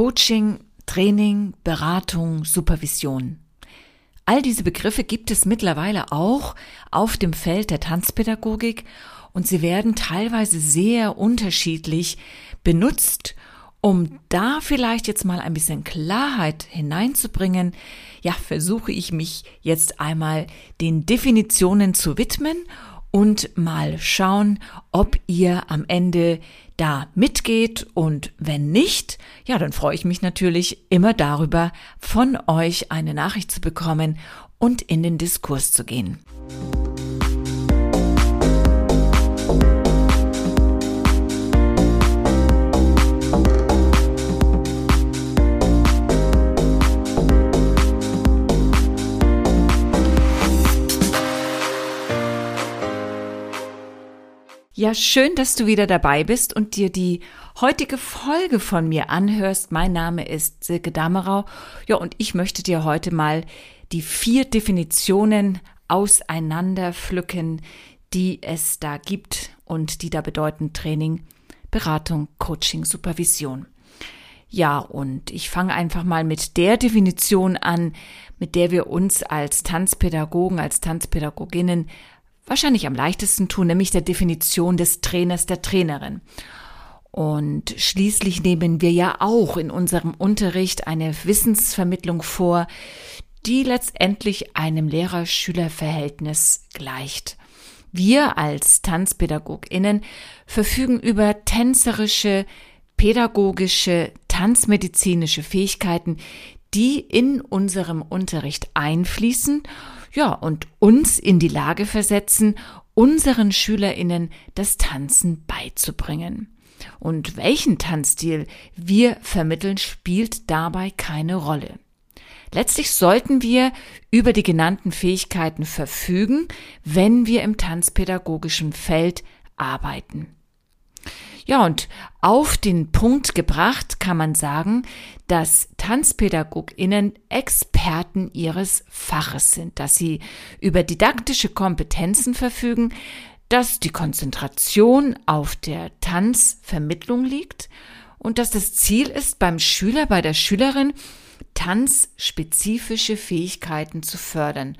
Coaching, Training, Beratung, Supervision. All diese Begriffe gibt es mittlerweile auch auf dem Feld der Tanzpädagogik und sie werden teilweise sehr unterschiedlich benutzt, um da vielleicht jetzt mal ein bisschen Klarheit hineinzubringen. Ja, versuche ich mich jetzt einmal den Definitionen zu widmen und mal schauen, ob ihr am Ende da mitgeht und wenn nicht, ja, dann freue ich mich natürlich immer darüber, von euch eine Nachricht zu bekommen und in den Diskurs zu gehen. Ja, schön, dass du wieder dabei bist und dir die heutige Folge von mir anhörst. Mein Name ist Silke Damerau. Ja, und ich möchte dir heute mal die vier Definitionen auseinanderpflücken, die es da gibt und die da bedeuten Training, Beratung, Coaching, Supervision. Ja, und ich fange einfach mal mit der Definition an, mit der wir uns als Tanzpädagogen, als Tanzpädagoginnen wahrscheinlich am leichtesten tun, nämlich der Definition des Trainers, der Trainerin. Und schließlich nehmen wir ja auch in unserem Unterricht eine Wissensvermittlung vor, die letztendlich einem Lehrer-Schüler-Verhältnis gleicht. Wir als Tanzpädagoginnen verfügen über tänzerische, pädagogische, tanzmedizinische Fähigkeiten, die in unserem Unterricht einfließen ja, und uns in die Lage versetzen, unseren SchülerInnen das Tanzen beizubringen. Und welchen Tanzstil wir vermitteln, spielt dabei keine Rolle. Letztlich sollten wir über die genannten Fähigkeiten verfügen, wenn wir im tanzpädagogischen Feld arbeiten. Ja, und auf den Punkt gebracht kann man sagen, dass TanzpädagogInnen Experten ihres Faches sind, dass sie über didaktische Kompetenzen verfügen, dass die Konzentration auf der Tanzvermittlung liegt und dass das Ziel ist, beim Schüler, bei der Schülerin tanzspezifische Fähigkeiten zu fördern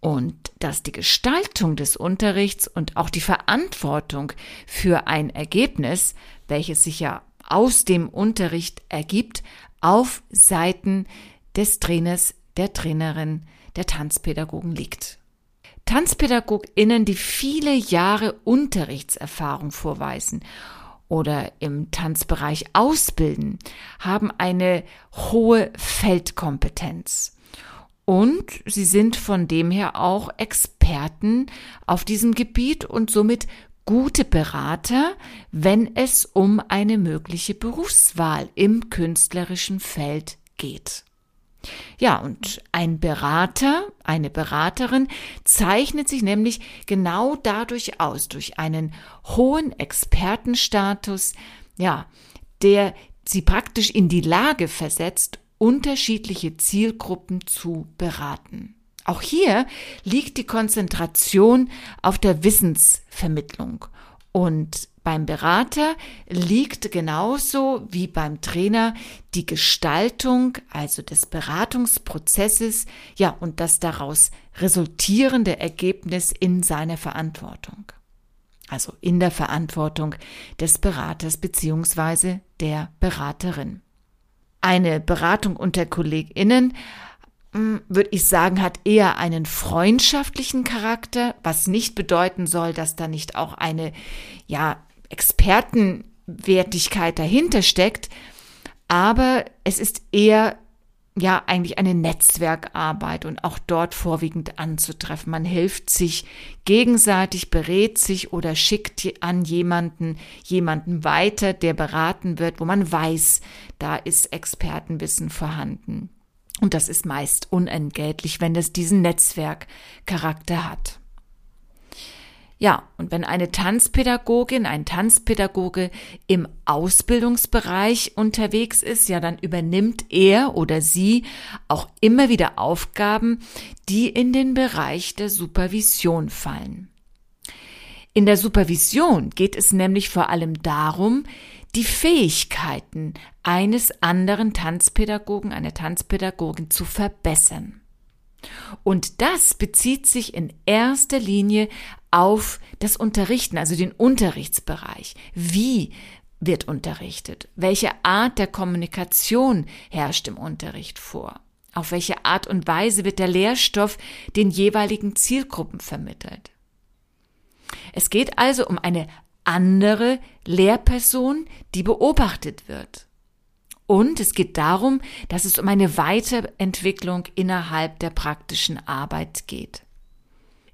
und dass die Gestaltung des Unterrichts und auch die Verantwortung für ein Ergebnis, welches sich ja aus dem Unterricht ergibt, auf Seiten des Trainers, der Trainerin, der Tanzpädagogen liegt. TanzpädagogInnen, die viele Jahre Unterrichtserfahrung vorweisen oder im Tanzbereich ausbilden, haben eine hohe Feldkompetenz. Und sie sind von dem her auch Experten auf diesem Gebiet und somit gute Berater, wenn es um eine mögliche Berufswahl im künstlerischen Feld geht. Ja, und ein Berater, eine Beraterin zeichnet sich nämlich genau dadurch aus, durch einen hohen Expertenstatus, ja, der sie praktisch in die Lage versetzt, unterschiedliche Zielgruppen zu beraten. Auch hier liegt die Konzentration auf der Wissensvermittlung und beim Berater liegt genauso wie beim Trainer die Gestaltung, also des Beratungsprozesses, ja, und das daraus resultierende Ergebnis in seiner Verantwortung. Also in der Verantwortung des Beraters beziehungsweise der Beraterin. Eine Beratung unter KollegInnen hm, würde ich sagen, hat eher einen freundschaftlichen Charakter, was nicht bedeuten soll, dass da nicht auch eine, ja, Expertenwertigkeit dahinter steckt. Aber es ist eher ja eigentlich eine Netzwerkarbeit und auch dort vorwiegend anzutreffen. Man hilft sich gegenseitig, berät sich oder schickt an jemanden, jemanden weiter, der beraten wird, wo man weiß, da ist Expertenwissen vorhanden. Und das ist meist unentgeltlich, wenn es diesen Netzwerkcharakter hat. Ja, und wenn eine Tanzpädagogin, ein Tanzpädagoge im Ausbildungsbereich unterwegs ist, ja, dann übernimmt er oder sie auch immer wieder Aufgaben, die in den Bereich der Supervision fallen. In der Supervision geht es nämlich vor allem darum, die Fähigkeiten eines anderen Tanzpädagogen, einer Tanzpädagogin zu verbessern. Und das bezieht sich in erster Linie auf das Unterrichten, also den Unterrichtsbereich. Wie wird unterrichtet? Welche Art der Kommunikation herrscht im Unterricht vor? Auf welche Art und Weise wird der Lehrstoff den jeweiligen Zielgruppen vermittelt? Es geht also um eine andere Lehrperson, die beobachtet wird. Und es geht darum, dass es um eine Weiterentwicklung innerhalb der praktischen Arbeit geht.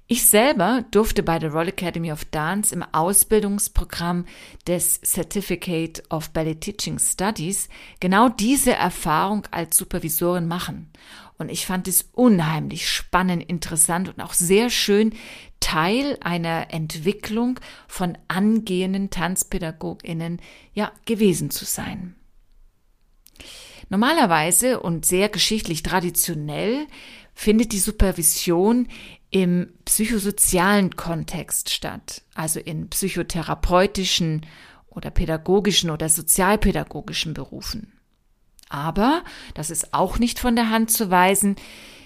Ich selber durfte bei der Royal Academy of Dance im Ausbildungsprogramm des Certificate of Ballet Teaching Studies genau diese Erfahrung als Supervisorin machen. Und ich fand es unheimlich spannend, interessant und auch sehr schön, Teil einer Entwicklung von angehenden Tanzpädagoginnen ja gewesen zu sein. Normalerweise und sehr geschichtlich traditionell findet die Supervision im psychosozialen Kontext statt, also in psychotherapeutischen oder pädagogischen oder sozialpädagogischen Berufen. Aber, das ist auch nicht von der Hand zu weisen,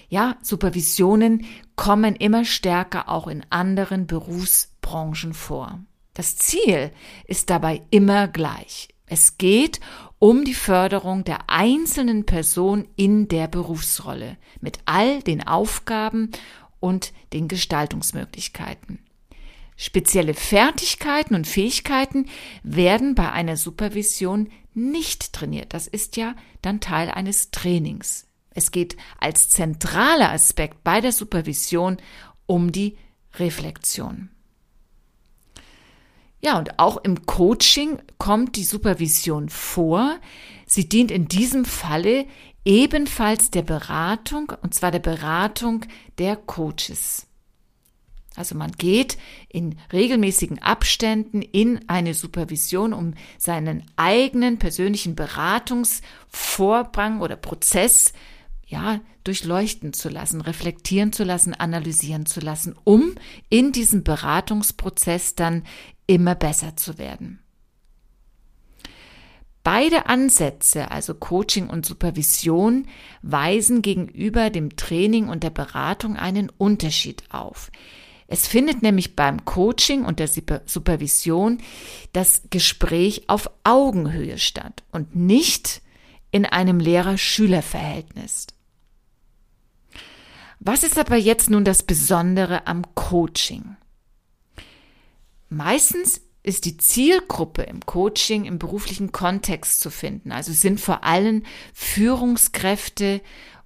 ja, Supervisionen kommen immer stärker auch in anderen Berufsbranchen vor. Das Ziel ist dabei immer gleich. Es geht um die Förderung der einzelnen Person in der Berufsrolle mit all den Aufgaben und den Gestaltungsmöglichkeiten. Spezielle Fertigkeiten und Fähigkeiten werden bei einer Supervision nicht trainiert. Das ist ja dann Teil eines Trainings. Es geht als zentraler Aspekt bei der Supervision um die Reflexion. Ja, und auch im Coaching kommt die Supervision vor. Sie dient in diesem Falle ebenfalls der Beratung, und zwar der Beratung der Coaches. Also man geht in regelmäßigen Abständen in eine Supervision, um seinen eigenen persönlichen Beratungsvorgang oder Prozess ja, durchleuchten zu lassen, reflektieren zu lassen, analysieren zu lassen, um in diesem Beratungsprozess dann immer besser zu werden. Beide Ansätze, also Coaching und Supervision, weisen gegenüber dem Training und der Beratung einen Unterschied auf. Es findet nämlich beim Coaching und der Supervision das Gespräch auf Augenhöhe statt und nicht in einem Lehrer-Schüler-Verhältnis. Was ist aber jetzt nun das Besondere am Coaching? Meistens ist die Zielgruppe im Coaching im beruflichen Kontext zu finden. Also sind vor allem Führungskräfte,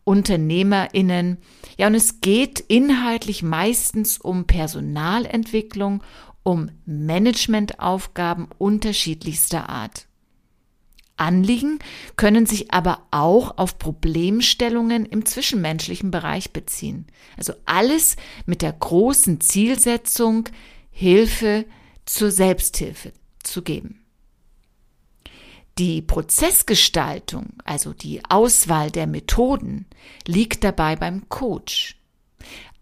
UnternehmerInnen. Ja, und es geht inhaltlich meistens um Personalentwicklung, um Managementaufgaben unterschiedlichster Art. Anliegen können sich aber auch auf Problemstellungen im zwischenmenschlichen Bereich beziehen. Also alles mit der großen Zielsetzung, Hilfe zur Selbsthilfe zu geben. Die Prozessgestaltung, also die Auswahl der Methoden, liegt dabei beim Coach.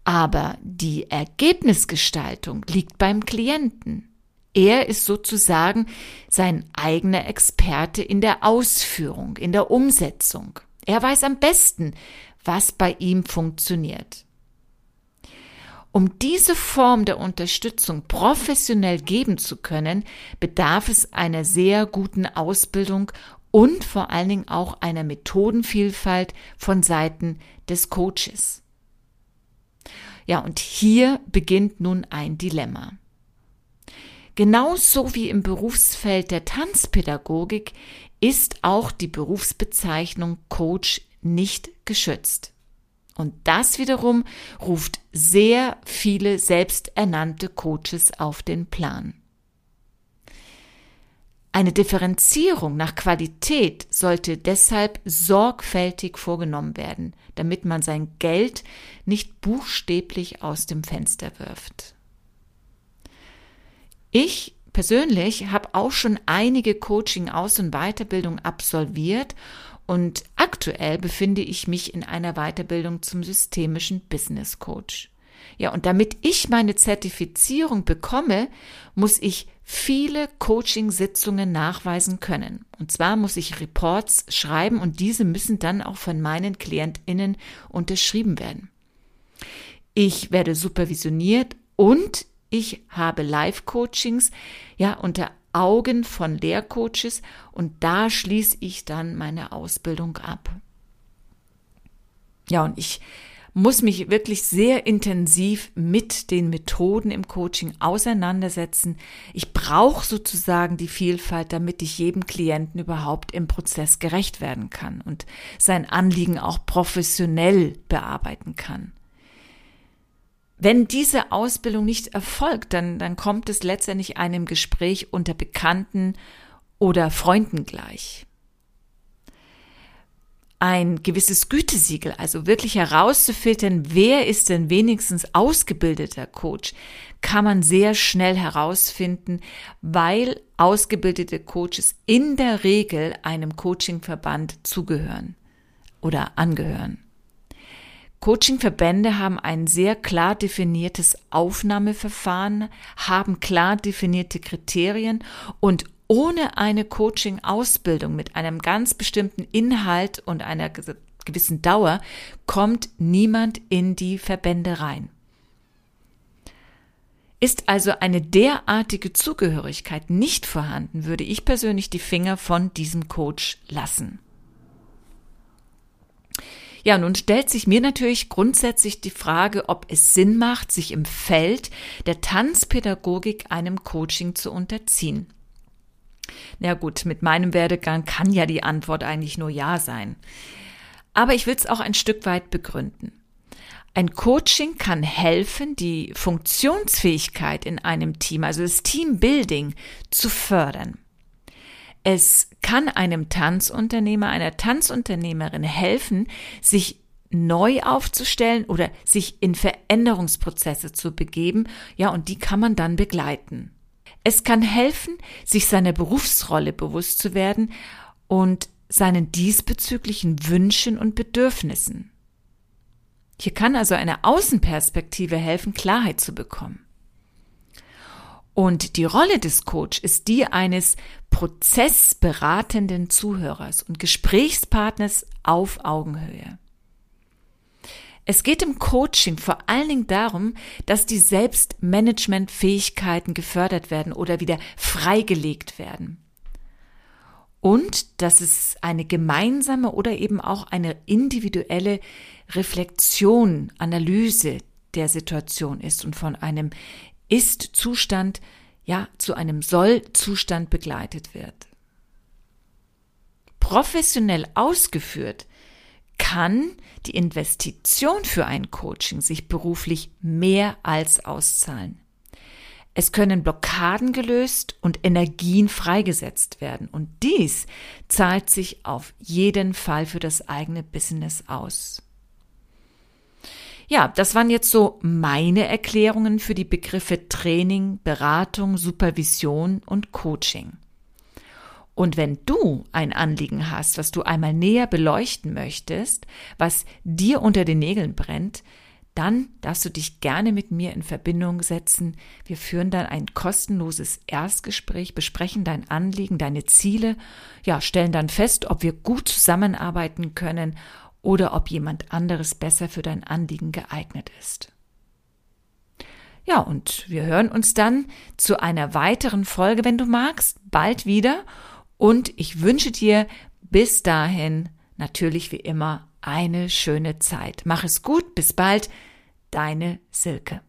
Aber die Ergebnisgestaltung liegt beim Klienten. Er ist sozusagen sein eigener Experte in der Ausführung, in der Umsetzung. Er weiß am besten, was bei ihm funktioniert. Um diese Form der Unterstützung professionell geben zu können, bedarf es einer sehr guten Ausbildung und vor allen Dingen auch einer Methodenvielfalt von Seiten des Coaches. Ja, und hier beginnt nun ein Dilemma. Genauso wie im Berufsfeld der Tanzpädagogik ist auch die Berufsbezeichnung Coach nicht geschützt. Und das wiederum ruft sehr viele selbsternannte Coaches auf den Plan. Eine Differenzierung nach Qualität sollte deshalb sorgfältig vorgenommen werden, damit man sein Geld nicht buchstäblich aus dem Fenster wirft. Ich persönlich habe auch schon einige Coaching-Aus- und Weiterbildung absolviert und aktuell befinde ich mich in einer Weiterbildung zum systemischen Business Coach. Ja, und damit ich meine Zertifizierung bekomme, muss ich viele Coaching-Sitzungen nachweisen können. Und zwar muss ich Reports schreiben und diese müssen dann auch von meinen KlientInnen unterschrieben werden. Ich werde supervisioniert und ich habe Live-Coachings, ja, unter Augen von Lehrcoaches und da schließe ich dann meine Ausbildung ab. Ja, und ich muss mich wirklich sehr intensiv mit den Methoden im Coaching auseinandersetzen. Ich brauche sozusagen die Vielfalt, damit ich jedem Klienten überhaupt im Prozess gerecht werden kann und sein Anliegen auch professionell bearbeiten kann. Wenn diese Ausbildung nicht erfolgt, dann, dann kommt es letztendlich einem Gespräch unter Bekannten oder Freunden gleich. Ein gewisses Gütesiegel, also wirklich herauszufiltern, wer ist denn wenigstens ausgebildeter Coach, kann man sehr schnell herausfinden, weil ausgebildete Coaches in der Regel einem Coachingverband zugehören oder angehören. Coachingverbände haben ein sehr klar definiertes Aufnahmeverfahren, haben klar definierte Kriterien und ohne eine Coaching-Ausbildung mit einem ganz bestimmten Inhalt und einer gewissen Dauer kommt niemand in die Verbände rein. Ist also eine derartige Zugehörigkeit nicht vorhanden, würde ich persönlich die Finger von diesem Coach lassen. Ja, nun stellt sich mir natürlich grundsätzlich die Frage, ob es Sinn macht, sich im Feld der Tanzpädagogik einem Coaching zu unterziehen. Na gut, mit meinem Werdegang kann ja die Antwort eigentlich nur Ja sein. Aber ich will es auch ein Stück weit begründen. Ein Coaching kann helfen, die Funktionsfähigkeit in einem Team, also das Teambuilding, zu fördern. Es kann einem Tanzunternehmer, einer Tanzunternehmerin helfen, sich neu aufzustellen oder sich in Veränderungsprozesse zu begeben, ja, und die kann man dann begleiten. Es kann helfen, sich seiner Berufsrolle bewusst zu werden und seinen diesbezüglichen Wünschen und Bedürfnissen. Hier kann also eine Außenperspektive helfen, Klarheit zu bekommen. Und die Rolle des Coach ist die eines prozessberatenden Zuhörers und Gesprächspartners auf Augenhöhe. Es geht im Coaching vor allen Dingen darum, dass die Selbstmanagementfähigkeiten gefördert werden oder wieder freigelegt werden. Und dass es eine gemeinsame oder eben auch eine individuelle Reflexion, Analyse der Situation ist und von einem ist-Zustand ja zu einem Soll-Zustand begleitet wird. Professionell ausgeführt kann die Investition für ein Coaching sich beruflich mehr als auszahlen. Es können Blockaden gelöst und Energien freigesetzt werden. Und dies zahlt sich auf jeden Fall für das eigene Business aus. Ja, das waren jetzt so meine Erklärungen für die Begriffe Training, Beratung, Supervision und Coaching. Und wenn du ein Anliegen hast, was du einmal näher beleuchten möchtest, was dir unter den Nägeln brennt, dann darfst du dich gerne mit mir in Verbindung setzen. Wir führen dann ein kostenloses Erstgespräch, besprechen dein Anliegen, deine Ziele, ja, stellen dann fest, ob wir gut zusammenarbeiten können oder ob jemand anderes besser für dein Anliegen geeignet ist. Ja, und wir hören uns dann zu einer weiteren Folge, wenn du magst, bald wieder. Und ich wünsche dir bis dahin natürlich wie immer eine schöne Zeit. Mach es gut, bis bald, deine Silke.